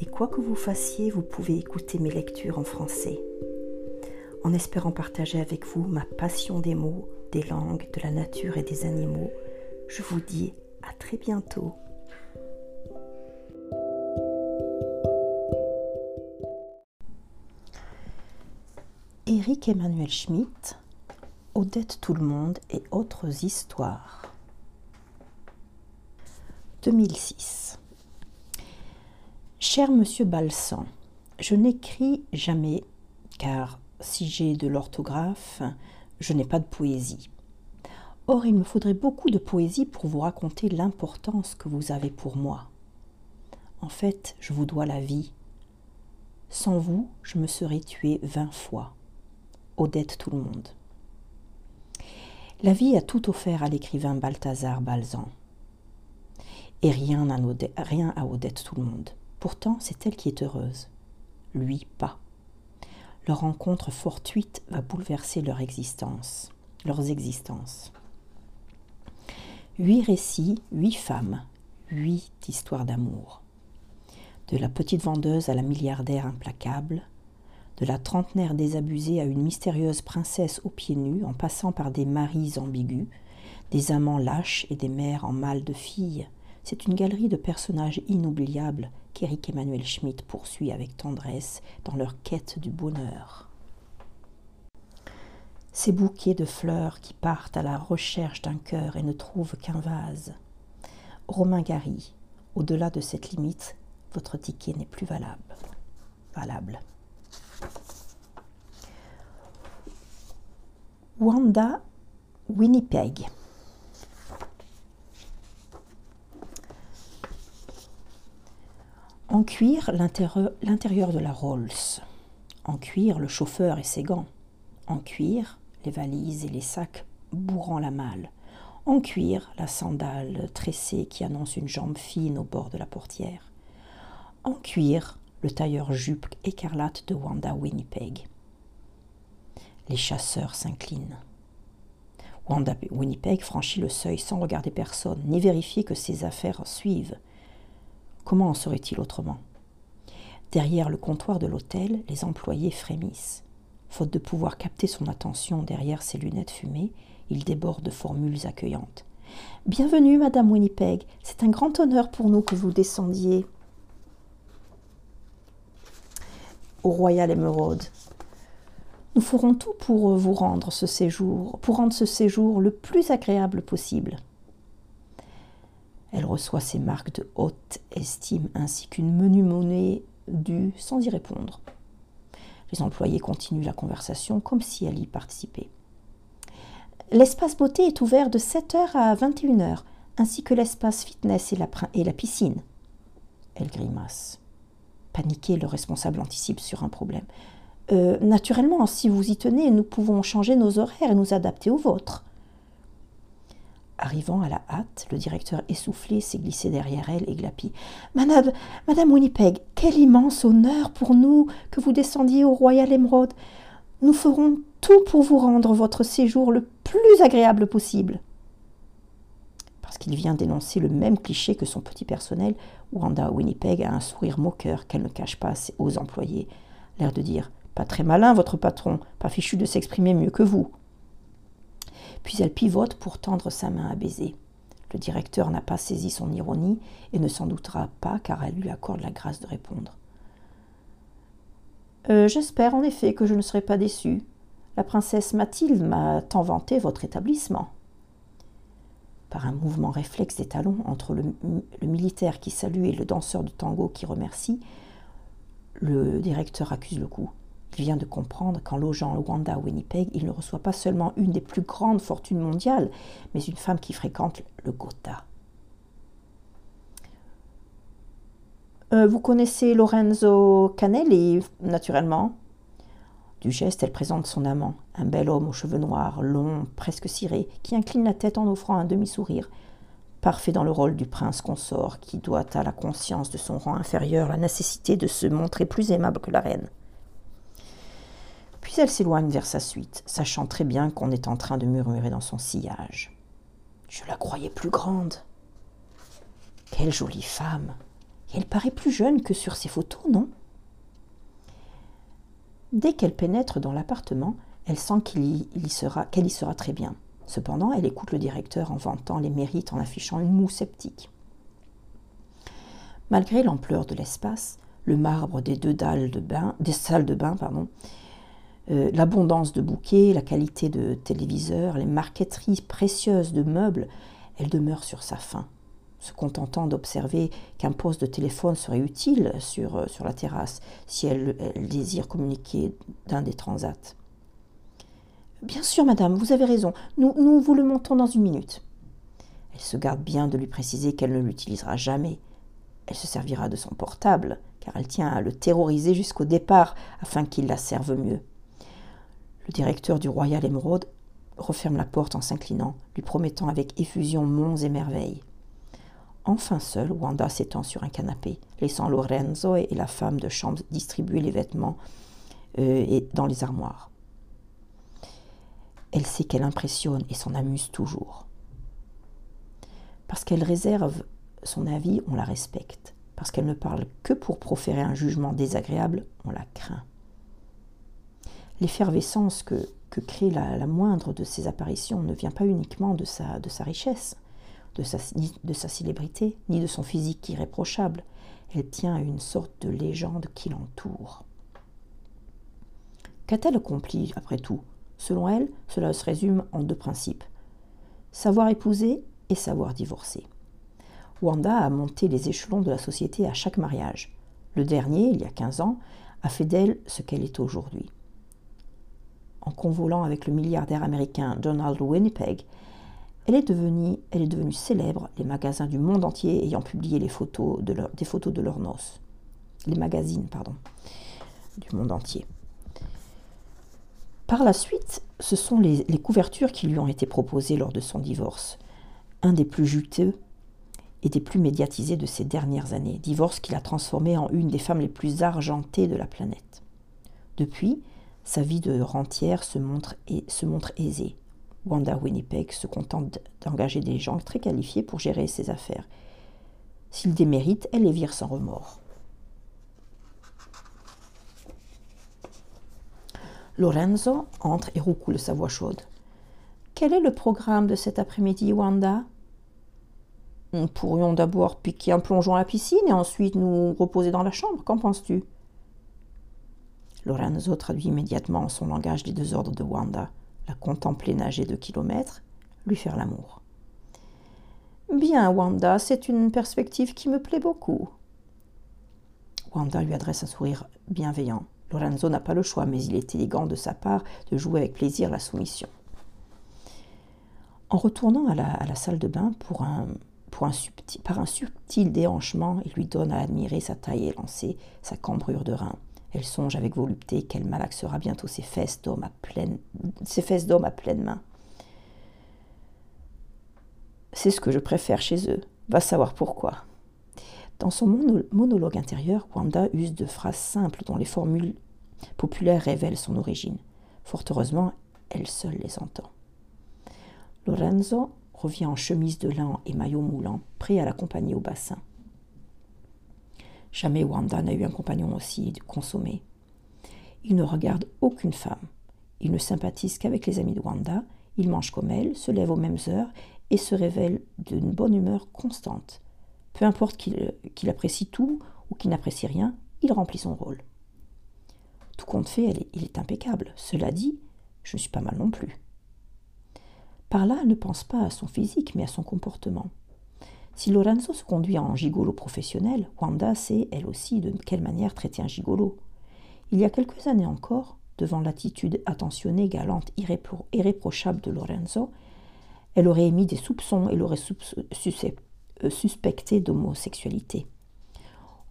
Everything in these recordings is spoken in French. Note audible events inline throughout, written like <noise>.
et quoi que vous fassiez, vous pouvez écouter mes lectures en français. En espérant partager avec vous ma passion des mots, des langues, de la nature et des animaux, je vous dis à très bientôt. Éric Emmanuel Schmitt, Odette Tout le Monde et autres histoires. 2006. Cher monsieur Balsan, je n'écris jamais, car si j'ai de l'orthographe, je n'ai pas de poésie. Or, il me faudrait beaucoup de poésie pour vous raconter l'importance que vous avez pour moi. En fait, je vous dois la vie. Sans vous, je me serais tué vingt fois. Odette tout le monde. La vie a tout offert à l'écrivain Balthazar Balzan. Et rien, rien à Odette tout le monde. Pourtant, c'est elle qui est heureuse. Lui, pas. Leur rencontre fortuite va bouleverser leur existence, leurs existences. Huit récits, huit femmes, huit histoires d'amour. De la petite vendeuse à la milliardaire implacable, de la trentenaire désabusée à une mystérieuse princesse aux pieds nus, en passant par des maris ambigus, des amants lâches et des mères en mal de filles, c'est une galerie de personnages inoubliables qu'Éric Emmanuel Schmitt poursuit avec tendresse dans leur quête du bonheur. Ces bouquets de fleurs qui partent à la recherche d'un cœur et ne trouvent qu'un vase. Romain Gary, au-delà de cette limite, votre ticket n'est plus valable. Valable. Wanda Winnipeg. En cuir, l'intérieur de la Rolls. En cuir, le chauffeur et ses gants. En cuir, les valises et les sacs bourrant la malle. En cuir, la sandale tressée qui annonce une jambe fine au bord de la portière. En cuir, le tailleur jupe écarlate de Wanda Winnipeg. Les chasseurs s'inclinent. Wanda Winnipeg franchit le seuil sans regarder personne, ni vérifier que ses affaires suivent. Comment en serait-il autrement? Derrière le comptoir de l'hôtel, les employés frémissent. Faute de pouvoir capter son attention derrière ses lunettes fumées, il déborde de formules accueillantes. Bienvenue, Madame Winnipeg. C'est un grand honneur pour nous que vous descendiez au Royal Emerald. Nous ferons tout pour vous rendre ce séjour, pour rendre ce séjour le plus agréable possible. Elle reçoit ses marques de haute estime ainsi qu'une menue monnaie due sans y répondre. Les employés continuent la conversation comme si elle y participait. L'espace beauté est ouvert de 7h à 21h, ainsi que l'espace fitness et la, piscine. Elle grimace. Paniqué, le responsable anticipe sur un problème. Euh, naturellement, si vous y tenez, nous pouvons changer nos horaires et nous adapter aux vôtres. Arrivant à la hâte, le directeur essoufflé s'est glissé derrière elle et glapit. Madame, Madame Winnipeg, quel immense honneur pour nous que vous descendiez au Royal Emerald. Nous ferons tout pour vous rendre votre séjour le plus agréable possible. Parce qu'il vient d'énoncer le même cliché que son petit personnel, Wanda Winnipeg a un sourire moqueur qu'elle ne cache pas aux employés, l'air de dire Pas très malin, votre patron, pas fichu de s'exprimer mieux que vous puis elle pivote pour tendre sa main à baiser. Le directeur n'a pas saisi son ironie et ne s'en doutera pas car elle lui accorde la grâce de répondre. Euh, j'espère en effet que je ne serai pas déçue. La princesse Mathilde m'a tant vanté votre établissement. Par un mouvement réflexe des talons entre le, le militaire qui salue et le danseur de tango qui remercie, le directeur accuse le coup. Il vient de comprendre qu'en logeant Wanda à Winnipeg, il ne reçoit pas seulement une des plus grandes fortunes mondiales, mais une femme qui fréquente le Gotha. Euh, vous connaissez Lorenzo Canelli, naturellement Du geste, elle présente son amant, un bel homme aux cheveux noirs, longs, presque cirés, qui incline la tête en offrant un demi-sourire, parfait dans le rôle du prince consort qui doit à la conscience de son rang inférieur la nécessité de se montrer plus aimable que la reine. Puis elle s'éloigne vers sa suite, sachant très bien qu'on est en train de murmurer dans son sillage. Je la croyais plus grande. Quelle jolie femme. elle paraît plus jeune que sur ses photos, non? Dès qu'elle pénètre dans l'appartement, elle sent qu'elle y, sera, très bien. Cependant, elle écoute le directeur en vantant les mérites en affichant une moue sceptique. Malgré l'ampleur de l'espace, le marbre des deux dalles de bain, des salles de bain, pardon, euh, l'abondance de bouquets, la qualité de téléviseurs, les marqueteries précieuses de meubles, elle demeure sur sa faim se contentant d'observer qu'un poste de téléphone serait utile sur, euh, la terrasse si elle, désire communiquer d'un des transats. Bien sûr, madame, vous avez raison. Nous, nous vous le montons dans une minute. Elle se garde bien de lui préciser qu'elle ne l'utilisera jamais. Elle se servira de son portable, car elle tient à le terroriser jusqu'au départ afin qu'il la serve mieux. Le directeur du Royal Emerald referme la porte en s'inclinant, lui promettant avec effusion monts et merveilles. Enfin seule, Wanda s'étend sur un canapé, laissant Lorenzo et la femme de chambre distribuer les vêtements euh, dans les armoires. Elle sait qu'elle impressionne et s'en amuse toujours. Parce qu'elle réserve son avis, on la respecte. Parce qu'elle ne parle que pour proférer un jugement désagréable, on la craint. L'effervescence que, crée la, moindre de ses apparitions ne vient pas uniquement de sa richesse de sa, ni de sa célébrité, ni de son physique irréprochable. Elle tient à une sorte de légende qui l'entoure. Qu'a-t-elle accompli, après tout? Selon elle, cela se résume en deux principes. Savoir épouser et savoir divorcer. Wanda a monté les échelons de la société à chaque mariage. Le dernier, il y a 15 ans, a fait d'elle ce qu'elle est aujourd'hui. En convolant avec le milliardaire américain Donald Winnipeg, elle est, devenue, célèbre, les magasins du monde entier ayant publié les photos de des photos de leurs noces. Les magazines, pardon, du monde entier. Par la suite, ce sont les, couvertures qui lui ont été proposées lors de son divorce. Un des plus juteux et des plus médiatisés de ces dernières années. Divorce qui l'a transformée en une des femmes les plus argentées de la planète. Depuis, sa vie de rentière se montre, et, aisée. Wanda Winnipeg se contente d'engager des gens très qualifiés pour gérer ses affaires. S'ils déméritent, elle les vire sans remords. Lorenzo entre et roucoule sa voix chaude. Quel est le programme de cet après-midi, Wanda? Nous pourrions d'abord piquer un plongeon à la piscine et ensuite nous reposer dans la chambre. Qu'en penses-tu? Lorenzo traduit immédiatement son langage les deux ordres de Wanda la contempler nager de kilomètres, lui faire l'amour. Bien, Wanda, c'est une perspective qui me plaît beaucoup. Wanda lui adresse un sourire bienveillant. Lorenzo n'a pas le choix, mais il est élégant de sa part de jouer avec plaisir la soumission. En retournant à la, salle de bain pour un, par un subtil déhanchement, il lui donne à admirer sa taille élancée, sa cambrure de rein. Elle songe avec volupté qu'elle malaxera bientôt ses fesses d'homme à pleine, ses fesses d'homme à pleine main. C'est ce que je préfère chez eux. Va savoir pourquoi. Dans son monologue intérieur, Wanda use de phrases simples dont les formules populaires révèlent son origine. Fort heureusement, elle seule les entend. Lorenzo revient en chemise de lin et maillot moulant, prêt à l'accompagner au bassin. Jamais Wanda n'a eu un compagnon aussi consommé. Il ne regarde aucune femme. Il ne sympathise qu'avec les amis de Wanda. Il mange comme elle, se lève aux mêmes heures et se révèle d'une bonne humeur constante. Peu importe qu'il apprécie tout ou qu'il n'apprécie rien, il remplit son rôle. Tout compte fait, il est impeccable. Cela dit, je ne suis pas mal non plus. Par là, elle ne pense pas à son physique, mais à son comportement. Si Lorenzo se conduit en gigolo professionnel, Wanda sait elle aussi de quelle manière traiter un gigolo. Il y a quelques années encore, devant l'attitude attentionnée, galante, irréprochable de Lorenzo, elle aurait émis des soupçons et l'aurait euh, suspecté d'homosexualité.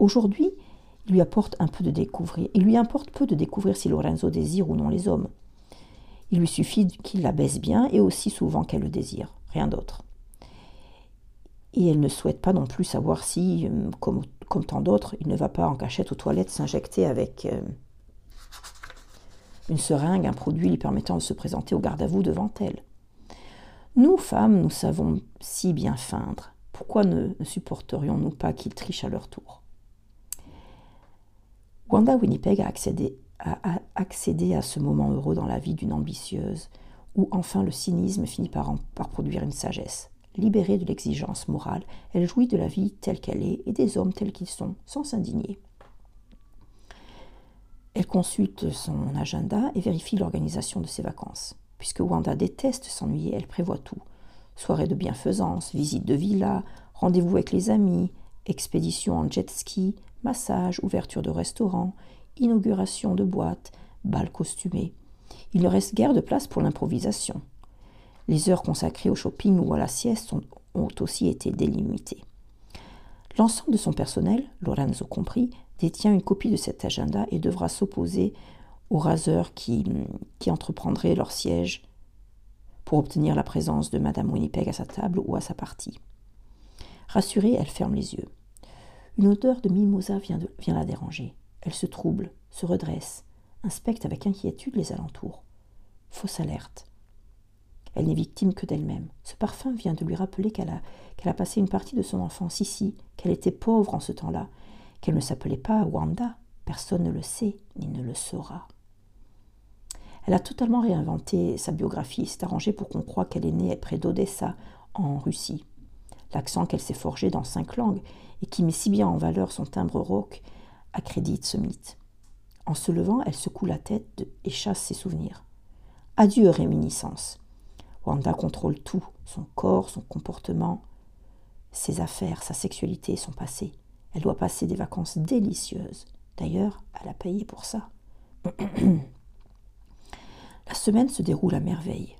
Aujourd'hui, Il lui apporte un peu de découvrir. Il lui importe peu de découvrir si Lorenzo désire ou non les hommes. Il lui suffit qu'il la baisse bien et aussi souvent qu'elle le désire, rien d'autre. Et elle ne souhaite pas non plus savoir si, euh, comme, tant d'autres, il ne va pas en cachette aux toilettes s'injecter avec euh, une seringue, un produit lui permettant de se présenter au garde à vous devant elle. Nous, femmes, nous savons si bien feindre. Pourquoi ne, supporterions-nous pas qu'ils trichent à leur tour? Wanda Winnipeg a accédé, à ce moment heureux dans la vie d'une ambitieuse, où enfin le cynisme finit par produire une sagesse. Libérée de l'exigence morale, elle jouit de la vie telle qu'elle est et des hommes tels qu'ils sont, sans s'indigner. Elle consulte son agenda et vérifie l'organisation de ses vacances. Puisque Wanda déteste s'ennuyer, elle prévoit tout. Soirée de bienfaisance, visite de villa, rendez-vous avec les amis, expédition en jet ski, massage, ouverture de restaurant, inauguration de boîtes, bal costumé. Il ne reste guère de place pour l'improvisation. Les heures consacrées au shopping ou à la sieste ont, aussi été délimitées. L'ensemble de son personnel, Lorenzo compris, détient une copie de cet agenda et devra s'opposer aux raseurs qui, entreprendraient leur siège pour obtenir la présence de Madame Winnipeg à sa table ou à sa partie. Rassurée, elle ferme les yeux. Une odeur de mimosa vient, vient la déranger. Elle se trouble, se redresse, inspecte avec inquiétude les alentours. Fausse alerte. Elle n'est victime que d'elle-même. Ce parfum vient de lui rappeler qu'elle a, passé une partie de son enfance ici, qu'elle était pauvre en ce temps-là, qu'elle ne s'appelait pas Wanda. Personne ne le sait ni ne le saura. Elle a totalement réinventé sa biographie et s'est arrangée pour qu'on croie qu'elle est née près d'Odessa, en Russie. L'accent qu'elle s'est forgé dans cinq langues et qui met si bien en valeur son timbre rauque accrédite ce mythe. En se levant, elle secoue la tête et chasse ses souvenirs. Adieu réminiscence. Wanda contrôle tout, son corps, son comportement, ses affaires, sa sexualité, son passé. Elle doit passer des vacances délicieuses. D'ailleurs, elle a payé pour ça. <clears throat> La semaine se déroule à merveille.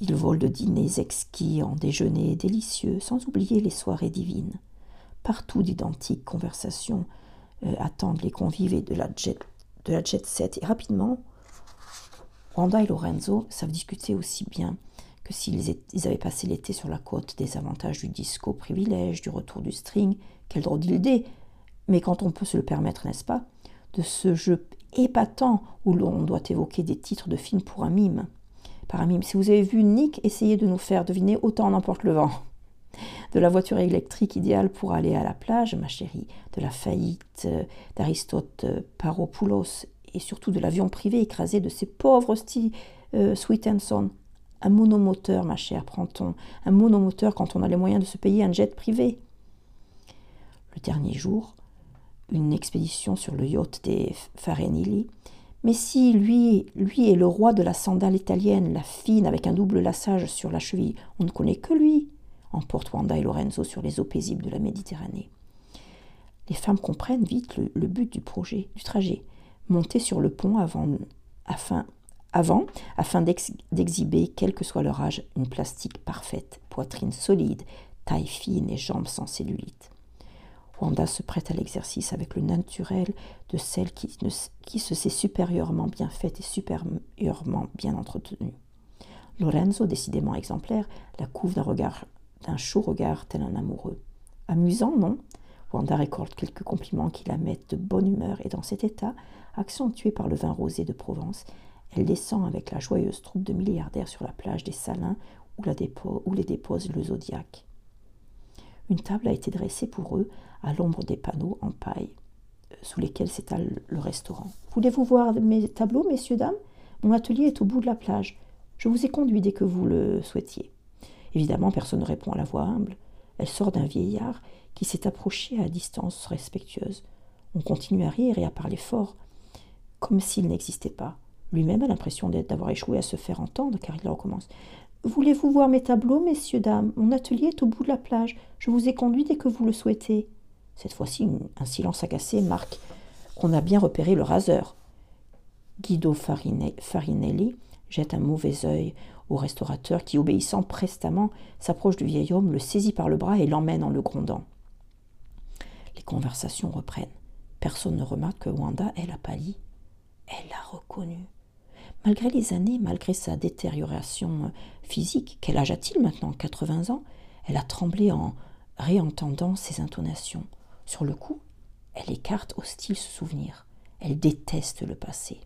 Il vole de dîners exquis en déjeuners délicieux, sans oublier les soirées divines. Partout d'identiques conversations euh, attendent les convives de la, jet, de la jet set. Et rapidement, Wanda et Lorenzo savent discuter aussi bien que s'ils avaient passé l'été sur la côte des avantages du disco privilège, du retour du string. Quel drôle d'idée Mais quand on peut se le permettre, n'est-ce pas De ce jeu épatant où l'on doit évoquer des titres de films pour un mime. Par un mime, si vous avez vu Nick essayer de nous faire deviner autant n'emporte le vent. De la voiture électrique idéale pour aller à la plage, ma chérie, de la faillite d'Aristote Paropoulos et surtout de l'avion privé écrasé de ces pauvres styles euh, Sweet and Son. Un monomoteur, ma chère, prend-on Un monomoteur quand on a les moyens de se payer un jet privé. Le dernier jour, une expédition sur le yacht des Farenili. Mais si lui, lui est le roi de la sandale italienne, la fine avec un double lassage sur la cheville, on ne connaît que lui, emporte Wanda et Lorenzo sur les eaux paisibles de la Méditerranée. Les femmes comprennent vite le, but du projet, du trajet, monter sur le pont avant, afin, avant, d'exhiber, quel que soit leur âge, une plastique parfaite, poitrine solide, taille fine et jambes sans cellulite. Wanda se prête à l'exercice avec le naturel de celle qui, qui se sait supérieurement bien faite et supérieurement bien entretenue. Lorenzo, décidément exemplaire, la couvre d'un regard, d'un chaud regard tel un amoureux. Amusant, non? Wanda récolte quelques compliments qui la mettent de bonne humeur et dans cet état, accentué par le vin rosé de Provence, elle descend avec la joyeuse troupe de milliardaires sur la plage des Salins où, les dépose le Zodiaque. Une table a été dressée pour eux à l'ombre des panneaux en paille euh, sous lesquels s'étale le restaurant. Voulez-vous voir mes tableaux, messieurs, dames? Mon atelier est au bout de la plage. Je vous ai conduit dès que vous le souhaitiez. Évidemment, personne ne répond à la voix humble. Elle sort d'un vieillard qui s'est approché à distance respectueuse. On continue à rire et à parler fort, comme s'il n'existait pas. Lui-même a l'impression d'avoir échoué à se faire entendre, car il recommence. Voulez-vous voir mes tableaux, messieurs, dames? Mon atelier est au bout de la plage. Je vous ai conduit dès que vous le souhaitez. Cette fois-ci, un silence agacé marque qu'on a bien repéré le raseur. Guido Farinelli jette un mauvais œil au restaurateur qui, obéissant prestement, s'approche du vieil homme, le saisit par le bras et l'emmène en le grondant. conversations reprennent. Personne ne remarque que Wanda, elle a pâli. Elle l'a reconnu. Malgré les années, malgré sa détérioration physique, quel âge a-t-il maintenant? 80 ans? Elle a tremblé en réentendant ses intonations. Sur le coup, elle écarte hostile ce souvenir. Elle déteste le passé.